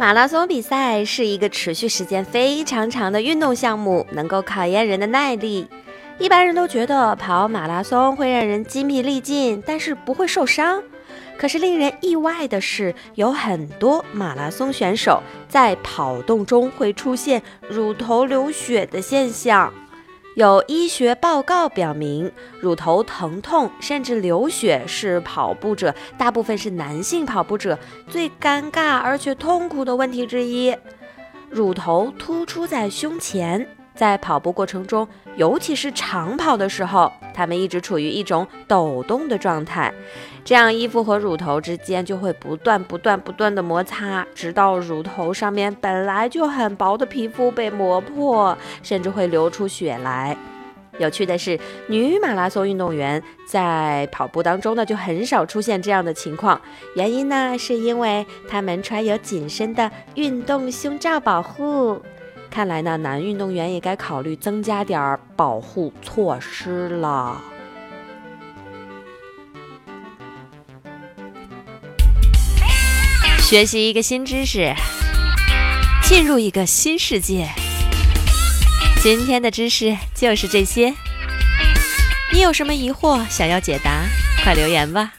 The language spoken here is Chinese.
马拉松比赛是一个持续时间非常长的运动项目，能够考验人的耐力。一般人都觉得跑马拉松会让人筋疲力尽，但是不会受伤。可是令人意外的是，有很多马拉松选手在跑动中会出现乳头流血的现象。有医学报告表明，乳头疼痛甚至流血是跑步者，大部分是男性跑步者最尴尬而且痛苦的问题之一。乳头突出在胸前，在跑步过程中，尤其是长跑的时候，他们一直处于一种抖动的状态。这样，衣服和乳头之间就会不断、不断、不断的摩擦，直到乳头上面本来就很薄的皮肤被磨破，甚至会流出血来。有趣的是，女马拉松运动员在跑步当中呢，就很少出现这样的情况。原因呢，是因为她们穿有紧身的运动胸罩保护。看来呢，男运动员也该考虑增加点儿保护措施了。学习一个新知识，进入一个新世界。今天的知识就是这些。你有什么疑惑想要解答，快留言吧。